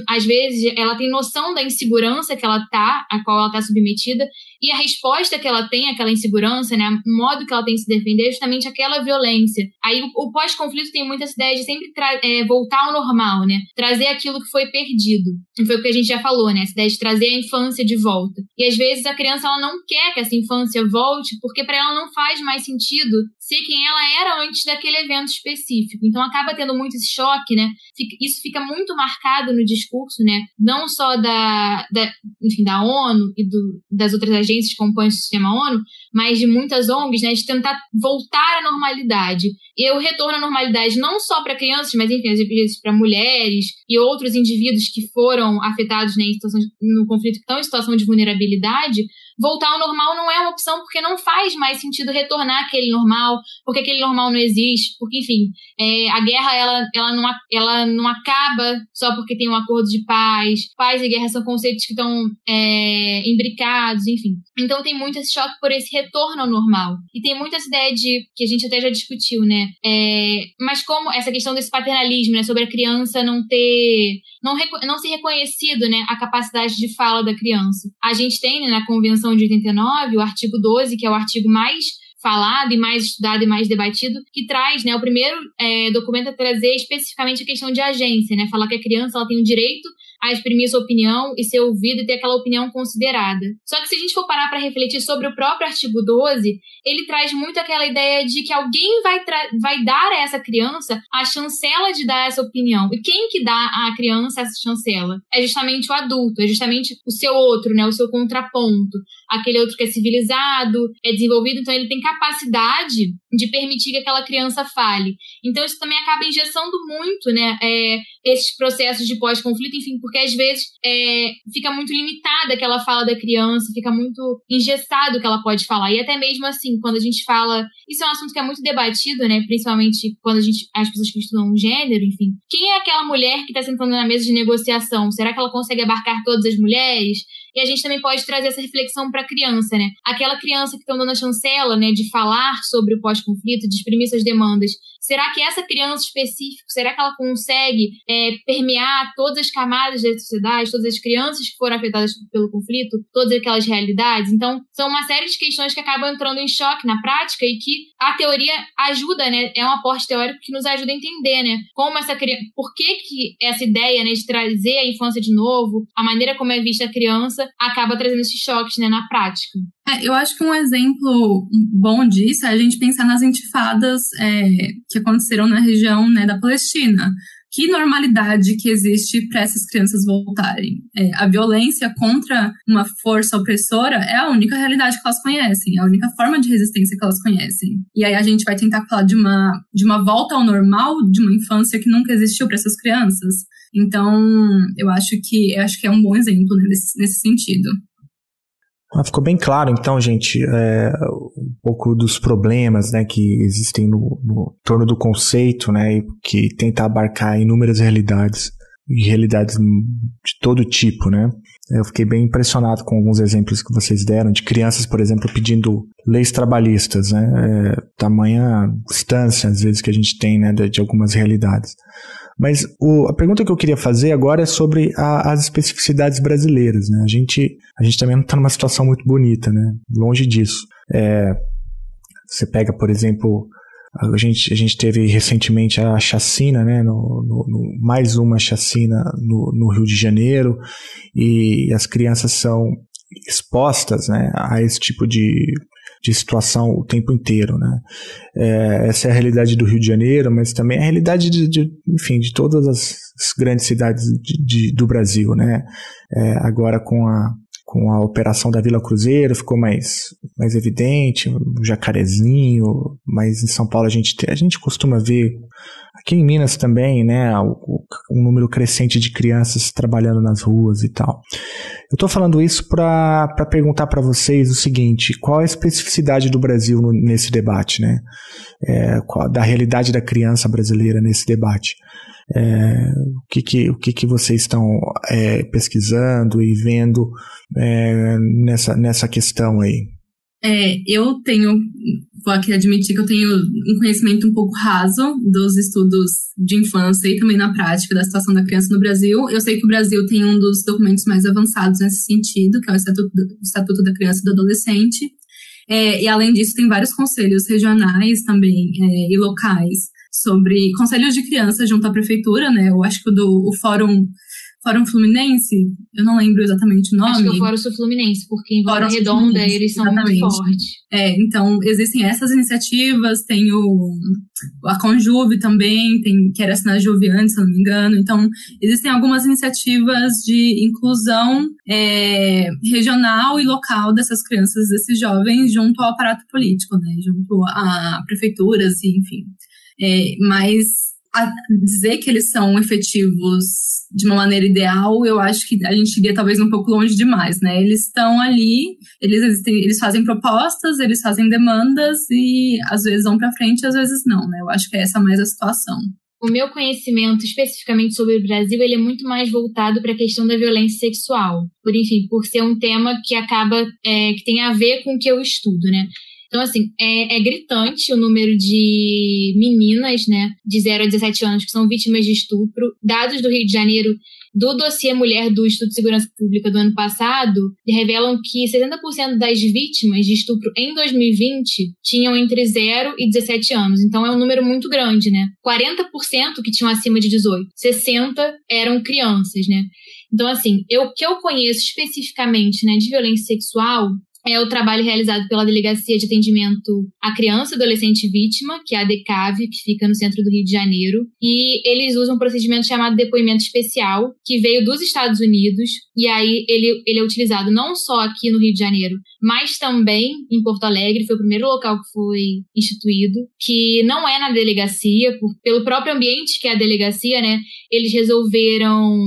às vezes ela tem noção da insegurança que ela tá, a qual ela está submetida, e a resposta que ela tem àquela insegurança, né, o modo que ela tem de se defender é justamente aquela violência. Aí o, o pós-conflito tem muita essa ideia de sempre é, voltar ao normal, né? Trazer aquilo que foi perdido. Foi o que a gente já falou, né? Essa ideia de trazer a infância de volta. E às vezes a criança ela não quer que essa infância volte, porque para ela não faz mais sentido ser quem ela era antes daquele evento específico. Então acaba tendo muito esse choque, né? Isso fica muito marcado no discurso, né? Não só da, da enfim, da ONU e do, das outras agências que compõem o sistema ONU, mas de muitas ONGs, né? De tentar voltar à normalidade. E o retorno à normalidade não só para crianças, mas enfim, às vezes para mulheres e outros indivíduos que foram afetados né, no conflito, que estão em situação de vulnerabilidade, voltar ao normal não é uma opção porque não faz mais sentido retornar àquele normal, porque aquele normal não existe, porque, enfim, é, a guerra ela, ela, não, ela não acaba só porque tem um acordo de paz, paz e guerra são conceitos que estão é, imbricados, enfim. Então tem muito esse choque por esse retorno ao normal. E tem muita ideia de, que a gente até já discutiu, né? É, mas como essa questão desse paternalismo, né, sobre a criança não ter não, não ser reconhecido né, a capacidade de fala da criança. A gente tem né, na Convenção de 89 o artigo 12, que é o artigo mais falado e mais estudado e mais debatido, que traz, né, o primeiro é, documento a trazer especificamente a questão de agência, né, falar que a criança ela tem o direito a exprimir sua opinião e ser ouvida e ter aquela opinião considerada. Só que se a gente for parar para refletir sobre o próprio artigo 12, ele traz muito aquela ideia de que alguém vai, vai dar a essa criança a chancela de dar essa opinião. E quem que dá à criança essa chancela? É justamente o adulto, é justamente o seu outro, né, o seu contraponto. Aquele outro que é civilizado, é desenvolvido, então ele tem capacidade de permitir que aquela criança fale. Então isso também acaba engessando muito, né, é, esses processos de pós-conflito, enfim, porque às vezes é, fica muito limitada aquela fala da criança, fica muito engessado o que ela pode falar. E até mesmo assim, quando a gente fala. Isso é um assunto que é muito debatido, né? Principalmente quando a gente. As pessoas que estudam gênero, enfim. Quem é aquela mulher que está sentando na mesa de negociação? Será que ela consegue abarcar todas as mulheres? E a gente também pode trazer essa reflexão para a criança, né? Aquela criança que estão dando a chancela, né, de falar sobre o pós-conflito, de exprimir suas demandas. Será que essa criança específica, será que ela consegue é, permear todas as camadas da sociedade, todas as crianças que foram afetadas pelo conflito, todas aquelas realidades? Então, são uma série de questões que acabam entrando em choque na prática e que a teoria ajuda, né? É um aporte teórico que nos ajuda a entender, né? Como essa criança, por que que essa ideia, né, de trazer a infância de novo, a maneira como é vista a criança, acaba trazendo esses choques né, na prática. É, eu acho que um exemplo bom disso é a gente pensar nas intifadas é, que aconteceram na região né, da Palestina. Que normalidade que existe para essas crianças voltarem. É, a violência contra uma força opressora é a única realidade que elas conhecem, é a única forma de resistência que elas conhecem. E aí a gente vai tentar falar de uma, de uma volta ao normal de uma infância que nunca existiu para essas crianças. Então, eu acho que eu acho que é um bom exemplo nesse, nesse sentido. Ah, ficou bem claro, então, gente, é, um pouco dos problemas né, que existem no, no torno do conceito, né, que tenta abarcar inúmeras realidades, e realidades de todo tipo, né. Eu fiquei bem impressionado com alguns exemplos que vocês deram, de crianças, por exemplo, pedindo leis trabalhistas, né, é, tamanha distância, às vezes, que a gente tem, né, de, de algumas realidades. Mas o, a pergunta que eu queria fazer agora é sobre a, as especificidades brasileiras. Né? A, gente, a gente também não está numa situação muito bonita, né? longe disso. É, você pega, por exemplo, a gente, a gente teve recentemente a chacina, né, no, no, no, mais uma chacina no, no Rio de Janeiro, e as crianças são expostas né, a esse tipo de, de situação o tempo inteiro, né? É, essa é a realidade do Rio de Janeiro, mas também é a realidade de, de enfim, de todas as grandes cidades de, de, do Brasil, né? É, agora com a com a operação da Vila Cruzeiro ficou mais, mais evidente, o jacarezinho, mas em São Paulo a gente, a gente costuma ver, aqui em Minas também, né, um número crescente de crianças trabalhando nas ruas e tal. Eu estou falando isso para perguntar para vocês o seguinte: qual a especificidade do Brasil no, nesse debate, né? É, qual, da realidade da criança brasileira nesse debate? É, o que, que, o que, que vocês estão é, pesquisando e vendo é, nessa, nessa questão aí? É, eu tenho, vou aqui admitir que eu tenho um conhecimento um pouco raso dos estudos de infância e também na prática da situação da criança no Brasil. Eu sei que o Brasil tem um dos documentos mais avançados nesse sentido, que é o Estatuto, Estatuto da Criança e do Adolescente. É, e além disso, tem vários conselhos regionais também é, e locais sobre conselhos de criança junto à prefeitura, né? Eu acho que o do o Fórum Fórum Fluminense, eu não lembro exatamente o nome. Acho que é o Fórum Sul Fluminense, porque em Volta Redonda eles são exatamente. muito fortes. É, então existem essas iniciativas, tem o a Conjuve também, tem, que era na Juviante, se eu não me engano. Então, existem algumas iniciativas de inclusão é, regional e local dessas crianças, desses jovens, junto ao aparato político, né? Junto a prefeituras e, enfim. É, mas dizer que eles são efetivos de uma maneira ideal, eu acho que a gente iria talvez um pouco longe demais, né? Eles estão ali, eles, existem, eles fazem propostas, eles fazem demandas e às vezes vão para frente, às vezes não, né? Eu acho que é essa mais a situação. O meu conhecimento especificamente sobre o Brasil, ele é muito mais voltado para a questão da violência sexual. Por enfim, por ser um tema que acaba é, que tem a ver com o que eu estudo, né? Então, assim, é, é, gritante o número de meninas, né, de 0 a 17 anos que são vítimas de estupro. Dados do Rio de Janeiro, do dossiê Mulher do Instituto de Segurança Pública do ano passado, revelam que 70% das vítimas de estupro em 2020 tinham entre 0 e 17 anos. Então, é um número muito grande, né? 40% que tinham acima de 18, 60% eram crianças, né? Então, assim, eu, que eu conheço especificamente né, de violência sexual é o trabalho realizado pela Delegacia de Atendimento à Criança e Adolescente Vítima, que é a DECAV, que fica no centro do Rio de Janeiro. E eles usam um procedimento chamado depoimento especial, que veio dos Estados Unidos. E aí ele, ele é utilizado não só aqui no Rio de Janeiro, mas também em Porto Alegre. Foi o primeiro local que foi instituído, que não é na delegacia, por, pelo próprio ambiente que é a delegacia, né? Eles resolveram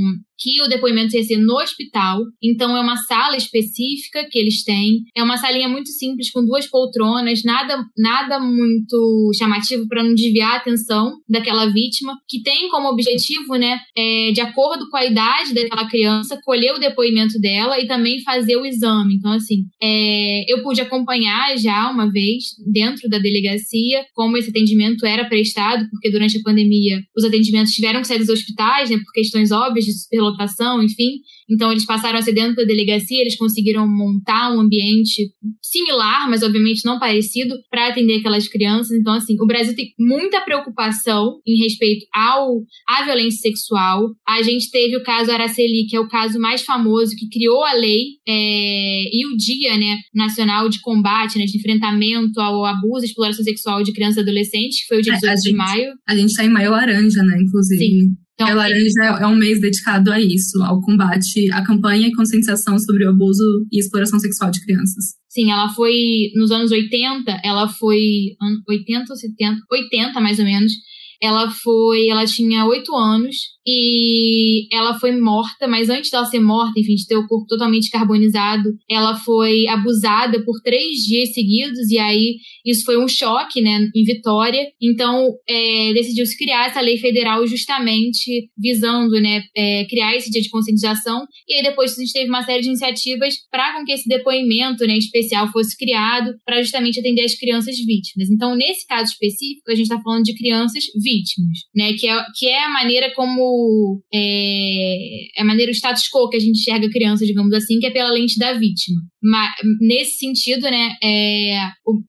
que o depoimento ia ser no hospital. Então é uma sala específica que eles têm. É uma salinha muito simples com duas poltronas, nada nada muito chamativo para não desviar a atenção daquela vítima, que tem como objetivo, né, é, de acordo com a idade daquela criança, colher o depoimento dela e também fazer o exame. Então assim, é, eu pude acompanhar já uma vez dentro da delegacia como esse atendimento era prestado, porque durante a pandemia os atendimentos tiveram que sair dos hospitais, né, por questões óbvias de lotação, enfim. Então eles passaram a ser dentro da delegacia, eles conseguiram montar um ambiente similar, mas obviamente não parecido, para atender aquelas crianças. Então, assim, o Brasil tem muita preocupação em respeito ao à violência sexual. A gente teve o caso Araceli, que é o caso mais famoso, que criou a lei é, e o Dia né, Nacional de Combate, né, de enfrentamento ao abuso e exploração sexual de crianças e adolescentes, que foi o dia 18 a, a de maio. A gente está em maio laranja, né, inclusive. Sim. Então, Laranja é um mês dedicado a isso, ao combate, à campanha e conscientização sobre o abuso e exploração sexual de crianças. Sim, ela foi, nos anos 80, ela foi, 80 ou 70, 80 mais ou menos, ela foi, ela tinha oito anos e ela foi morta, mas antes dela ser morta, enfim, de ter o corpo totalmente carbonizado, ela foi abusada por três dias seguidos e aí isso foi um choque, né, em Vitória. Então, é, decidiu-se criar essa lei federal justamente visando, né, é, criar esse dia de conscientização. E aí depois a gente teve uma série de iniciativas para com que esse depoimento, né, especial fosse criado para justamente atender as crianças vítimas. Então, nesse caso específico, a gente está falando de crianças vítimas, né, que é, que é a maneira como é, é a maneira o status quo que a gente enxerga a criança, digamos assim, que é pela lente da vítima. Mas, nesse sentido, né, é,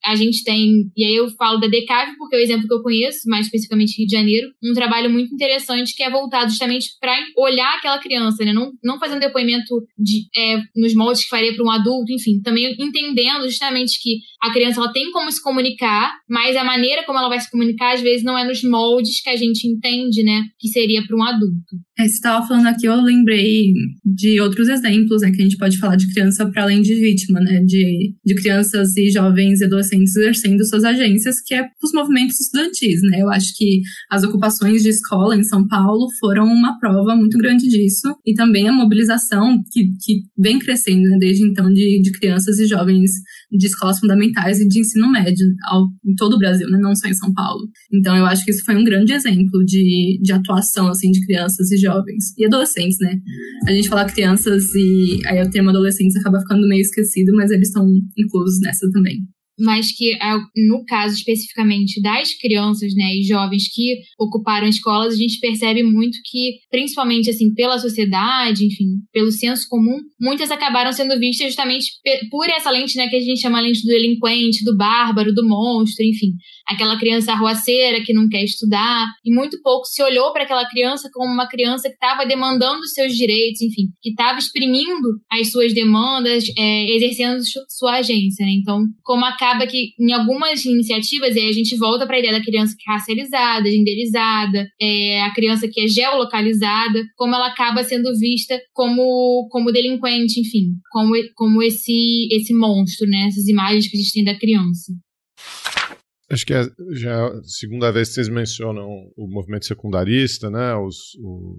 a gente tem, e aí eu falo da DECAV porque é o exemplo que eu conheço, mais especificamente Rio de Janeiro, um trabalho muito interessante que é voltado justamente para olhar aquela criança, né, não, não fazer um depoimento de, é, nos moldes que faria para um adulto, enfim, também entendendo justamente que a criança ela tem como se comunicar, mas a maneira como ela vai se comunicar às vezes não é nos moldes que a gente entende, né, que seria para um adulto. É, você estava falando aqui, eu lembrei de outros exemplos, né, que a gente pode falar de criança para além de vítima, né, de, de crianças e jovens e adolescentes exercendo suas agências, que é os movimentos estudantis, né. Eu acho que as ocupações de escola em São Paulo foram uma prova muito grande disso, e também a mobilização que, que vem crescendo, né, desde então, de, de crianças e jovens de escolas fundamentais e de ensino médio ao, em todo o Brasil, né, não só em São Paulo. Então, eu acho que isso foi um grande exemplo de, de atuação, assim, de crianças e jovens e adolescentes, né? A gente fala crianças e aí o termo adolescentes acaba ficando meio esquecido, mas eles estão inclusos nessa também mas que no caso especificamente das crianças, né, e jovens que ocuparam escolas, a gente percebe muito que, principalmente assim, pela sociedade, enfim, pelo senso comum, muitas acabaram sendo vistas justamente por essa lente, né, que a gente chama lente do delinquente, do bárbaro, do monstro, enfim, aquela criança arruaceira que não quer estudar, e muito pouco se olhou para aquela criança como uma criança que estava demandando seus direitos, enfim, que estava exprimindo as suas demandas, é, exercendo sua agência, né? Então, como acaba que em algumas iniciativas, e aí a gente volta para a ideia da criança que é racializada, genderizada, é, a criança que é geolocalizada, como ela acaba sendo vista como, como delinquente, enfim, como, como esse, esse monstro, né? Essas imagens que a gente tem da criança. Acho que é já é a segunda vez que vocês mencionam o movimento secundarista, né? Os, o,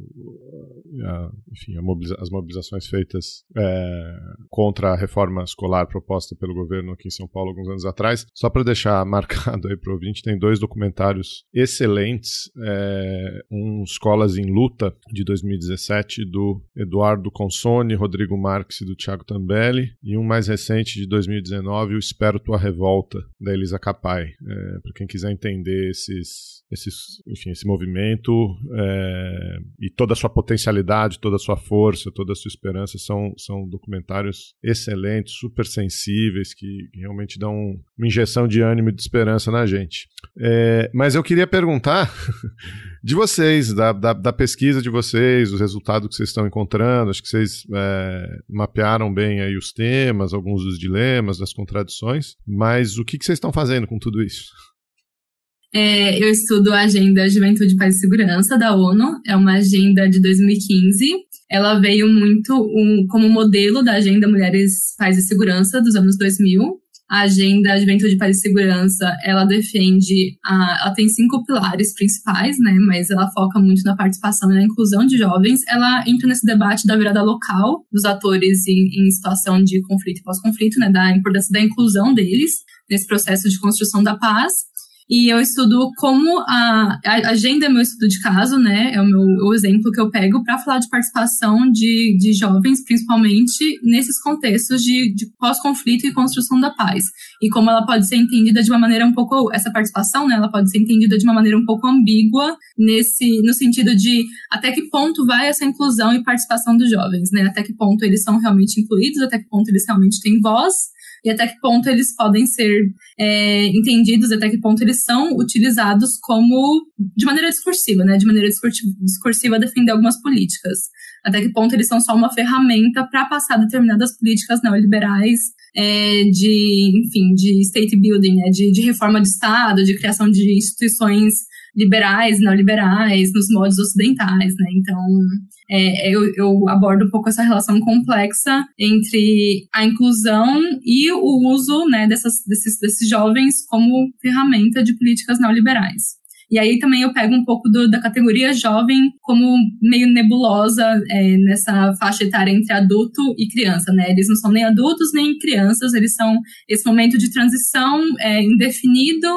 a, enfim, mobiliza as mobilizações feitas é, contra a reforma escolar proposta pelo governo aqui em São Paulo alguns anos atrás. Só para deixar marcado aí para o ouvinte, tem dois documentários excelentes. É, um Escolas em Luta, de 2017, do Eduardo Consone, Rodrigo Marques e do Thiago Tambelli. E um mais recente, de 2019, o Espero Tua Revolta, da Elisa Capai. É, para quem quiser entender esses, esses, enfim, esse movimento é, e toda a sua potencialidade, toda a sua força, toda a sua esperança, são, são documentários excelentes, super sensíveis, que, que realmente dão uma injeção de ânimo e de esperança na gente. É, mas eu queria perguntar de vocês, da, da, da, pesquisa de vocês, os resultados que vocês estão encontrando, acho que vocês é, mapearam bem aí os temas, alguns dos dilemas, das contradições, mas o que, que vocês estão fazendo com tudo isso? É, eu estudo a Agenda Juventude, Paz e Segurança da ONU, é uma agenda de 2015. Ela veio muito um, como modelo da Agenda Mulheres, Paz e Segurança dos anos 2000. A Agenda Juventude, Paz e Segurança, ela defende, a, ela tem cinco pilares principais, né, mas ela foca muito na participação e na inclusão de jovens. Ela entra nesse debate da virada local dos atores em, em situação de conflito e pós-conflito, né, da importância da inclusão deles nesse processo de construção da paz e eu estudo como a, a agenda é meu estudo de caso, né? É o meu o exemplo que eu pego para falar de participação de, de jovens, principalmente nesses contextos de, de pós-conflito e construção da paz. E como ela pode ser entendida de uma maneira um pouco. Essa participação, né? Ela pode ser entendida de uma maneira um pouco ambígua, nesse, no sentido de até que ponto vai essa inclusão e participação dos jovens, né? Até que ponto eles são realmente incluídos, até que ponto eles realmente têm voz e até que ponto eles podem ser é, entendidos, até que ponto eles são utilizados como de maneira discursiva, né? De maneira discursiva defender algumas políticas. Até que ponto eles são só uma ferramenta para passar determinadas políticas neoliberais é, de, enfim, de state building, né? de, de reforma de Estado, de criação de instituições liberais, neoliberais, nos modos ocidentais, né? Então, é, eu, eu abordo um pouco essa relação complexa entre a inclusão e o uso né, dessas, desses, desses jovens como ferramenta de políticas neoliberais. E aí também eu pego um pouco do, da categoria jovem como meio nebulosa é, nessa faixa etária entre adulto e criança, né? Eles não são nem adultos nem crianças, eles são esse momento de transição é, indefinido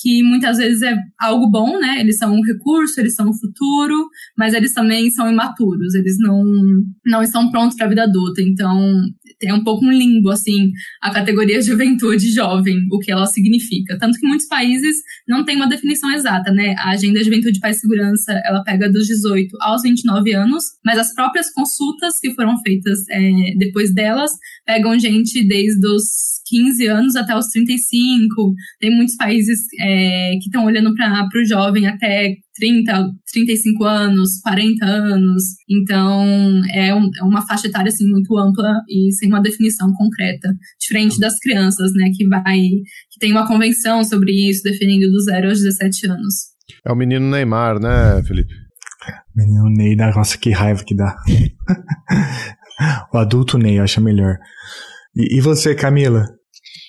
que muitas vezes é algo bom, né? Eles são um recurso, eles são um futuro, mas eles também são imaturos, eles não, não estão prontos para a vida adulta. Então, tem um pouco um limbo, assim, a categoria juventude jovem, o que ela significa. Tanto que muitos países não têm uma definição exata, né? A Agenda Juventude Paz e Segurança, ela pega dos 18 aos 29 anos, mas as próprias consultas que foram feitas é, depois delas pegam gente desde os 15 anos até os 35. Tem muitos países é, que estão olhando para o jovem até 30, 35 anos, 40 anos. Então, é, um, é, uma faixa etária assim, muito ampla e sem uma definição concreta. Diferente das crianças, né, que vai. que tem uma convenção sobre isso, definindo do 0 aos 17 anos. É o menino Neymar, né, Felipe? Menino Ney, nossa, que raiva que dá. o adulto Ney, acha melhor. E, e você, Camila?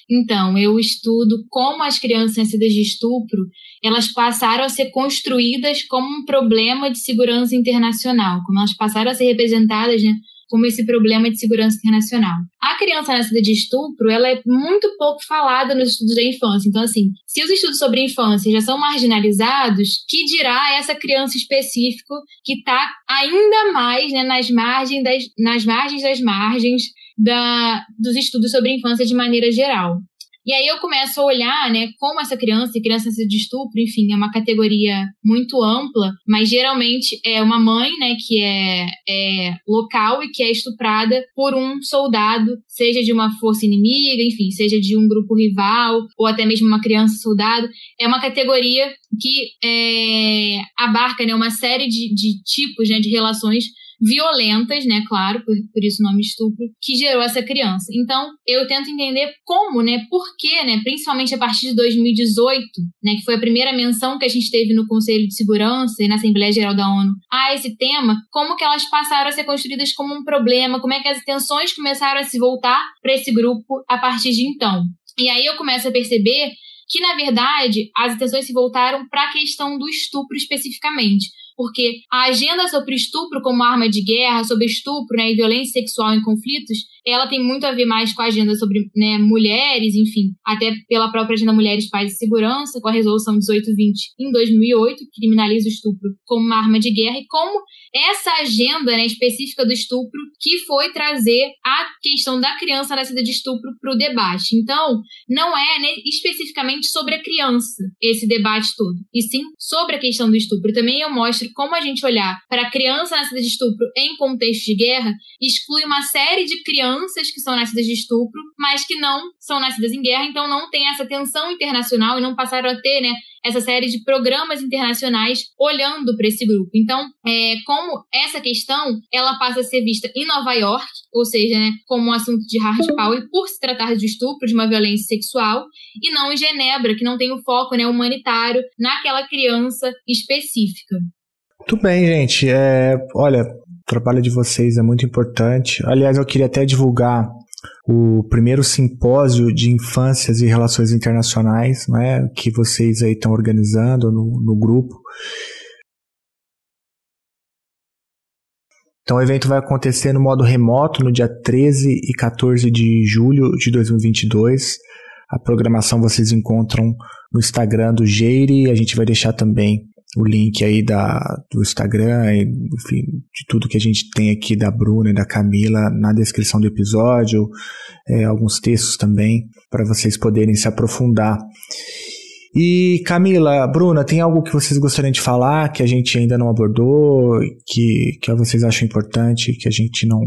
Então, eu estudo como as crianças nascidas de estupro, elas passaram a ser construídas como um problema de segurança internacional, como elas passaram a ser representadas né, como esse problema de segurança internacional. A criança nascida de estupro, ela é muito pouco falada nos estudos da infância. Então, assim, se os estudos sobre infância já são marginalizados, que dirá essa criança específica que está ainda mais né, nas, margens das, nas margens das margens da, dos estudos sobre infância de maneira geral. E aí eu começo a olhar, né, como essa criança, e criança de estupro, enfim, é uma categoria muito ampla, mas geralmente é uma mãe, né, que é, é local e que é estuprada por um soldado, seja de uma força inimiga, enfim, seja de um grupo rival, ou até mesmo uma criança soldado. É uma categoria que é, abarca, né, uma série de, de tipos, né, de relações violentas, né, claro, por, por isso o nome estupro, que gerou essa criança. Então, eu tento entender como, né, por que, né, principalmente a partir de 2018, né, que foi a primeira menção que a gente teve no Conselho de Segurança e na Assembleia Geral da ONU a esse tema, como que elas passaram a ser construídas como um problema, como é que as atenções começaram a se voltar para esse grupo a partir de então. E aí eu começo a perceber que, na verdade, as atenções se voltaram para a questão do estupro especificamente porque a agenda sobre estupro como arma de guerra, sobre estupro né, e violência sexual em conflitos, ela tem muito a ver mais com a agenda sobre né, mulheres, enfim, até pela própria agenda Mulheres, Paz e Segurança, com a resolução 1820 em 2008, que criminaliza o estupro como uma arma de guerra, e como essa agenda né, específica do estupro que foi trazer a questão da criança nascida de estupro para o debate. Então, não é né, especificamente sobre a criança esse debate todo, e sim sobre a questão do estupro. Também eu mostro como a gente olhar para a criança nascida de estupro em contexto de guerra exclui uma série de crianças que são nascidas de estupro, mas que não são nascidas em guerra, então não tem essa tensão internacional e não passaram a ter, né, essa série de programas internacionais olhando para esse grupo. Então, é, como essa questão ela passa a ser vista em Nova York, ou seja, né, como um assunto de hard power por se tratar de estupro, de uma violência sexual, e não em Genebra, que não tem o foco né, humanitário naquela criança específica. Muito bem, gente. É, olha, trabalho de vocês é muito importante. Aliás, eu queria até divulgar o primeiro simpósio de infâncias e relações internacionais, né, que vocês aí estão organizando no, no grupo. Então o evento vai acontecer no modo remoto no dia 13 e 14 de julho de 2022. A programação vocês encontram no Instagram do Geire, a gente vai deixar também o link aí da, do Instagram, enfim, de tudo que a gente tem aqui da Bruna e da Camila na descrição do episódio, é, alguns textos também, para vocês poderem se aprofundar. E Camila, Bruna, tem algo que vocês gostariam de falar que a gente ainda não abordou, que, que vocês acham importante, que a gente não,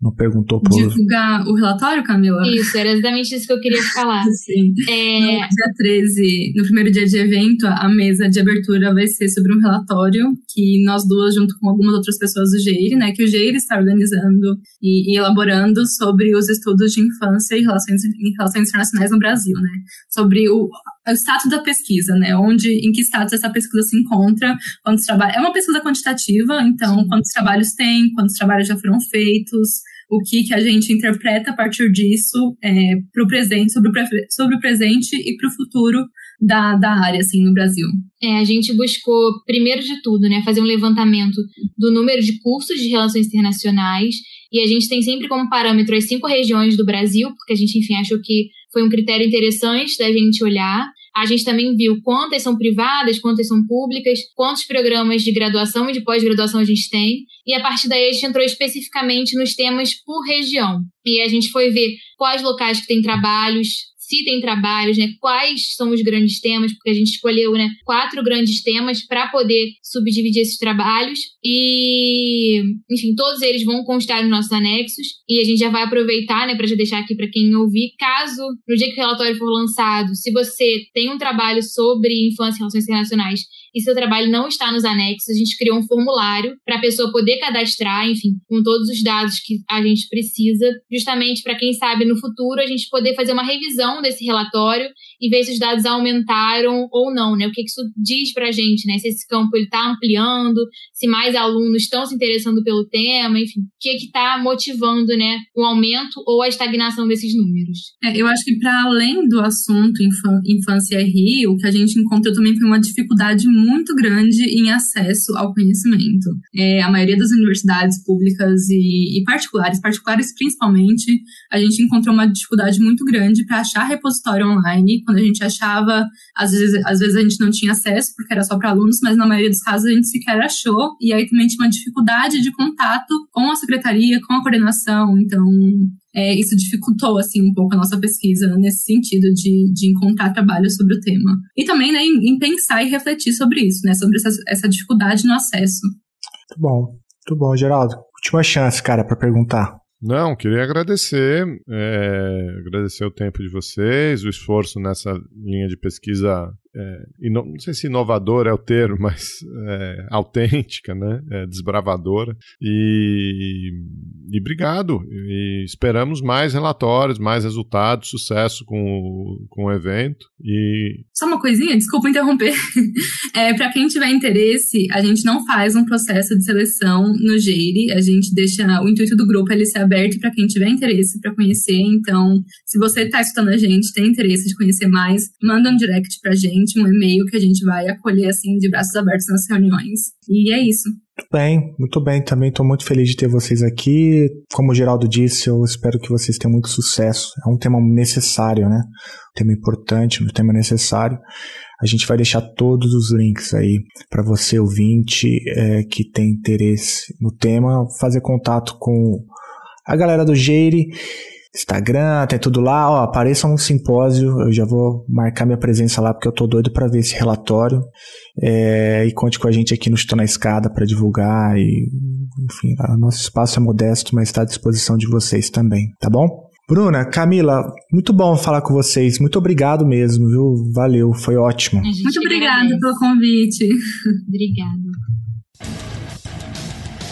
não perguntou por. Divulgar o relatório, Camila? Isso, era exatamente isso que eu queria falar. Sim. É... No dia 13, no primeiro dia de evento, a mesa de abertura vai ser sobre um relatório que nós duas, junto com algumas outras pessoas do GEIRE, né, que o GEIRE está organizando e, e, elaborando sobre os estudos de infância e relações, relações internacionais no Brasil, né? Sobre o, o status da pesquisa, né? Onde, em que status essa pesquisa se encontra, quantos trabalhos. É uma pesquisa quantitativa, então, quantos trabalhos tem, quantos trabalhos já foram feitos, o que, que a gente interpreta a partir disso é, para o presente, sobre o, sobre o presente e para o futuro da, da área, assim, no Brasil. É, a gente buscou, primeiro de tudo, né, fazer um levantamento do número de cursos de relações internacionais e a gente tem sempre como parâmetro as cinco regiões do Brasil, porque a gente, enfim, achou que foi um critério interessante da gente olhar. A gente também viu quantas são privadas, quantas são públicas, quantos programas de graduação e de pós-graduação a gente tem. E a partir daí a gente entrou especificamente nos temas por região. E a gente foi ver quais locais que têm trabalhos, se tem trabalhos, né? Quais são os grandes temas, porque a gente escolheu, né, quatro grandes temas para poder subdividir esses trabalhos e, enfim, todos eles vão constar nos nossos anexos e a gente já vai aproveitar, né, para já deixar aqui para quem ouvir, caso no dia que o relatório for lançado, se você tem um trabalho sobre infância e relações internacionais e seu trabalho não está nos anexos, a gente criou um formulário para a pessoa poder cadastrar, enfim, com todos os dados que a gente precisa, justamente para quem sabe no futuro a gente poder fazer uma revisão desse relatório e ver se os dados aumentaram ou não, né? O que isso diz para a gente, né? Se esse campo está ampliando, se mais alunos estão se interessando pelo tema, enfim, o que está motivando, né, o aumento ou a estagnação desses números? É, eu acho que para além do assunto infância Rio, o que a gente encontrou também foi uma dificuldade muito muito grande em acesso ao conhecimento. É, a maioria das universidades públicas e, e, particulares, particulares principalmente, a gente encontrou uma dificuldade muito grande para achar repositório online. Quando a gente achava, às vezes, às vezes a gente não tinha acesso porque era só para alunos, mas na maioria dos casos a gente sequer achou. E aí também tinha uma dificuldade de contato com a secretaria, com a coordenação. Então, é, isso dificultou assim um pouco a nossa pesquisa nesse sentido de, de encontrar trabalho sobre o tema. E também né, em, em pensar e refletir sobre isso, né, sobre essa, essa dificuldade no acesso. Muito bom, muito bom, Geraldo. Última chance, cara, para perguntar. Não, queria agradecer, é, agradecer o tempo de vocês, o esforço nessa linha de pesquisa é, não sei se inovadora é o termo, mas é, autêntica, né? É, desbravadora. E, e obrigado. E esperamos mais relatórios, mais resultados, sucesso com o, com o evento. E... Só uma coisinha, desculpa interromper. É, Para quem tiver interesse, a gente não faz um processo de seleção no Geire, a gente deixa o intuito do grupo ele ser aberto para quem tiver interesse para conhecer. Então, se você está escutando a gente, tem interesse de conhecer mais, manda um direct para gente gente um e-mail que a gente vai acolher assim de braços abertos nas reuniões. E é isso. Muito bem, muito bem. Também estou muito feliz de ter vocês aqui. Como o Geraldo disse, eu espero que vocês tenham muito sucesso. É um tema necessário, né? Um tema importante, um tema necessário. A gente vai deixar todos os links aí para você, ouvinte, é, que tem interesse no tema, fazer contato com a galera do Geire Instagram, tem tudo lá, ó, apareça um simpósio, eu já vou marcar minha presença lá porque eu tô doido para ver esse relatório. É, e conte com a gente aqui no Estou na Escada para divulgar e, enfim, nosso espaço é modesto, mas está à disposição de vocês também, tá bom? Bruna, Camila, muito bom falar com vocês. Muito obrigado mesmo, viu? Valeu, foi ótimo. Muito obrigada pelo convite. Obrigada.